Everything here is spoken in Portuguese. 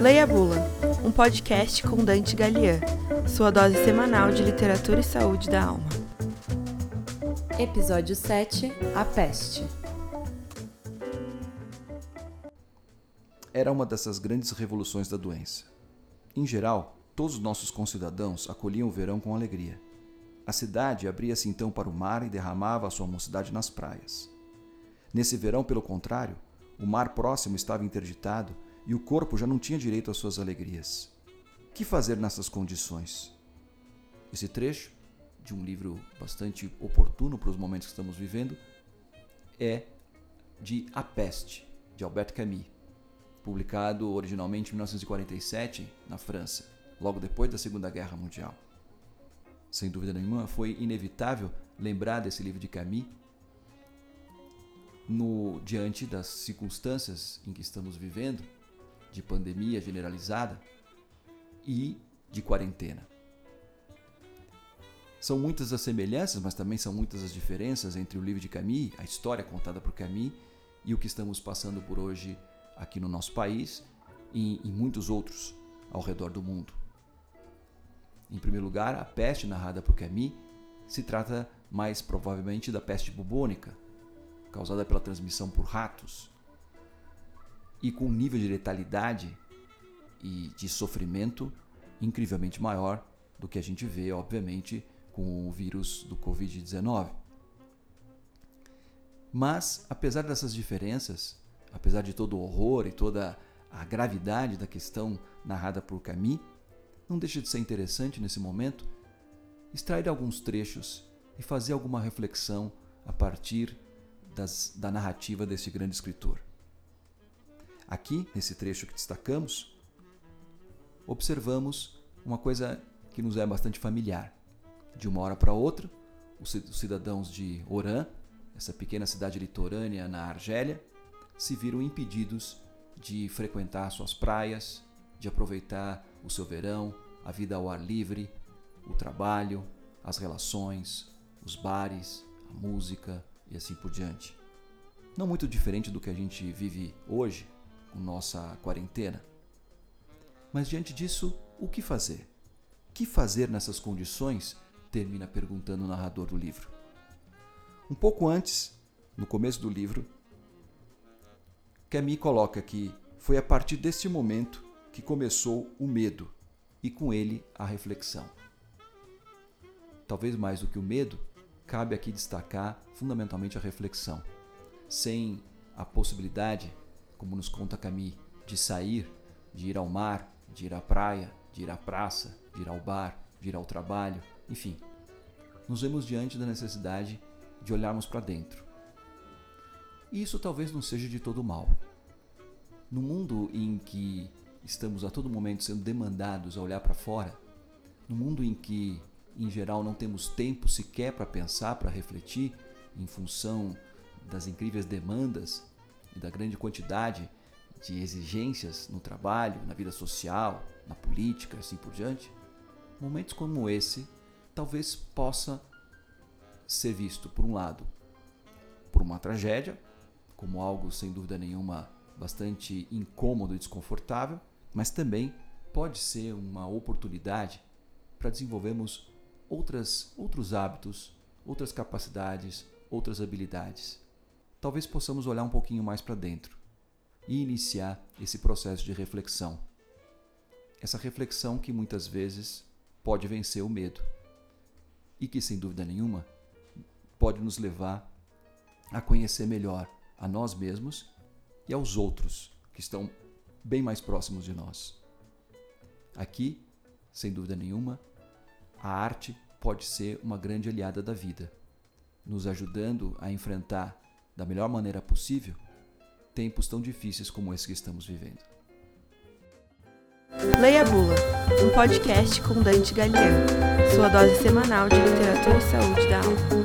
Leia a Bula, um podcast com Dante Galian, sua dose semanal de literatura e saúde da alma. Episódio 7 A Peste. Era uma dessas grandes revoluções da doença. Em geral, todos os nossos concidadãos acolhiam o verão com alegria. A cidade abria-se então para o mar e derramava a sua mocidade nas praias. Nesse verão, pelo contrário, o mar próximo estava interditado e o corpo já não tinha direito às suas alegrias. Que fazer nessas condições? Esse trecho, de um livro bastante oportuno para os momentos que estamos vivendo, é de A Peste, de Albert Camus, publicado originalmente em 1947 na França, logo depois da Segunda Guerra Mundial. Sem dúvida nenhuma, foi inevitável lembrar desse livro de Camus no diante das circunstâncias em que estamos vivendo, de pandemia generalizada e de quarentena. São muitas as semelhanças, mas também são muitas as diferenças entre o livro de Camus, a história contada por Camus, e o que estamos passando por hoje aqui no nosso país e em muitos outros ao redor do mundo. Em primeiro lugar, a peste narrada por Camus se trata mais provavelmente da peste bubônica, causada pela transmissão por ratos, e com um nível de letalidade e de sofrimento incrivelmente maior do que a gente vê, obviamente, com o vírus do Covid-19. Mas, apesar dessas diferenças, apesar de todo o horror e toda a gravidade da questão narrada por Camus, não deixa de ser interessante nesse momento extrair alguns trechos e fazer alguma reflexão a partir das, da narrativa desse grande escritor. Aqui, nesse trecho que destacamos, observamos uma coisa que nos é bastante familiar. De uma hora para outra, os cidadãos de Oran, essa pequena cidade litorânea na Argélia, se viram impedidos de frequentar suas praias, de aproveitar o seu verão, a vida ao ar livre, o trabalho, as relações, os bares, a música e assim por diante. Não muito diferente do que a gente vive hoje, com nossa quarentena. Mas diante disso, o que fazer? O que fazer nessas condições? Termina perguntando o narrador do livro. Um pouco antes, no começo do livro, Camus coloca que foi a partir deste momento que começou o medo e com ele a reflexão. Talvez mais do que o medo, cabe aqui destacar fundamentalmente a reflexão. Sem a possibilidade, como nos conta Camus, de sair, de ir ao mar, de ir à praia, de ir à praça, de ir ao bar, de ir ao trabalho, enfim, nos vemos diante da necessidade de olharmos para dentro. E isso talvez não seja de todo mal. No mundo em que estamos a todo momento sendo demandados a olhar para fora, no mundo em que, em geral, não temos tempo sequer para pensar, para refletir, em função das incríveis demandas e da grande quantidade de exigências no trabalho, na vida social, na política, assim por diante, momentos como esse talvez possa ser visto, por um lado, por uma tragédia, como algo sem dúvida nenhuma bastante incômodo e desconfortável, mas também pode ser uma oportunidade para desenvolvermos outras, outros hábitos, outras capacidades, outras habilidades. Talvez possamos olhar um pouquinho mais para dentro e iniciar esse processo de reflexão. Essa reflexão que muitas vezes pode vencer o medo e que, sem dúvida nenhuma, pode nos levar a conhecer melhor a nós mesmos e aos outros que estão bem mais próximos de nós. Aqui, sem dúvida nenhuma, a arte pode ser uma grande aliada da vida, nos ajudando a enfrentar da melhor maneira possível tempos tão difíceis como esse que estamos vivendo. Leia a Bula, um podcast com Dante Galiano, sua dose semanal de literatura e saúde da alma.